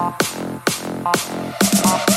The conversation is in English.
off off off